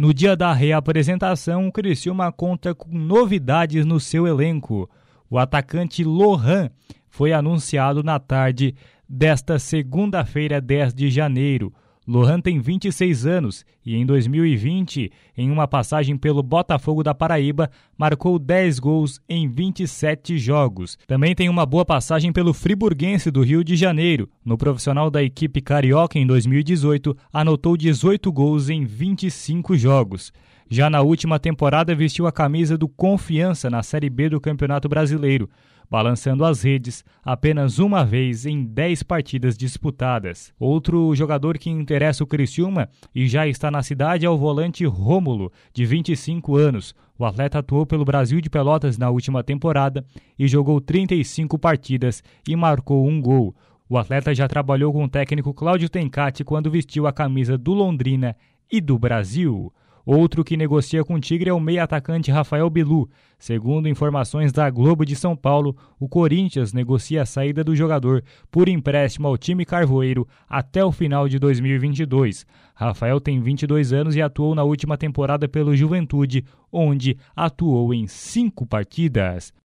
No dia da reapresentação, o Criciúma conta com novidades no seu elenco. O atacante Lohan foi anunciado na tarde desta segunda-feira, 10 de janeiro. Lohan tem 26 anos e em 2020, em uma passagem pelo Botafogo da Paraíba, marcou 10 gols em 27 jogos. Também tem uma boa passagem pelo Friburguense do Rio de Janeiro. No profissional da equipe carioca em 2018, anotou 18 gols em 25 jogos. Já na última temporada, vestiu a camisa do Confiança na Série B do Campeonato Brasileiro balançando as redes apenas uma vez em 10 partidas disputadas. Outro jogador que interessa o Criciúma e já está na cidade é o volante Rômulo, de 25 anos. O atleta atuou pelo Brasil de Pelotas na última temporada e jogou 35 partidas e marcou um gol. O atleta já trabalhou com o técnico Cláudio Tencati quando vestiu a camisa do Londrina e do Brasil. Outro que negocia com o Tigre é o meio-atacante Rafael Bilu. Segundo informações da Globo de São Paulo, o Corinthians negocia a saída do jogador por empréstimo ao time carvoeiro até o final de 2022. Rafael tem 22 anos e atuou na última temporada pelo Juventude, onde atuou em cinco partidas.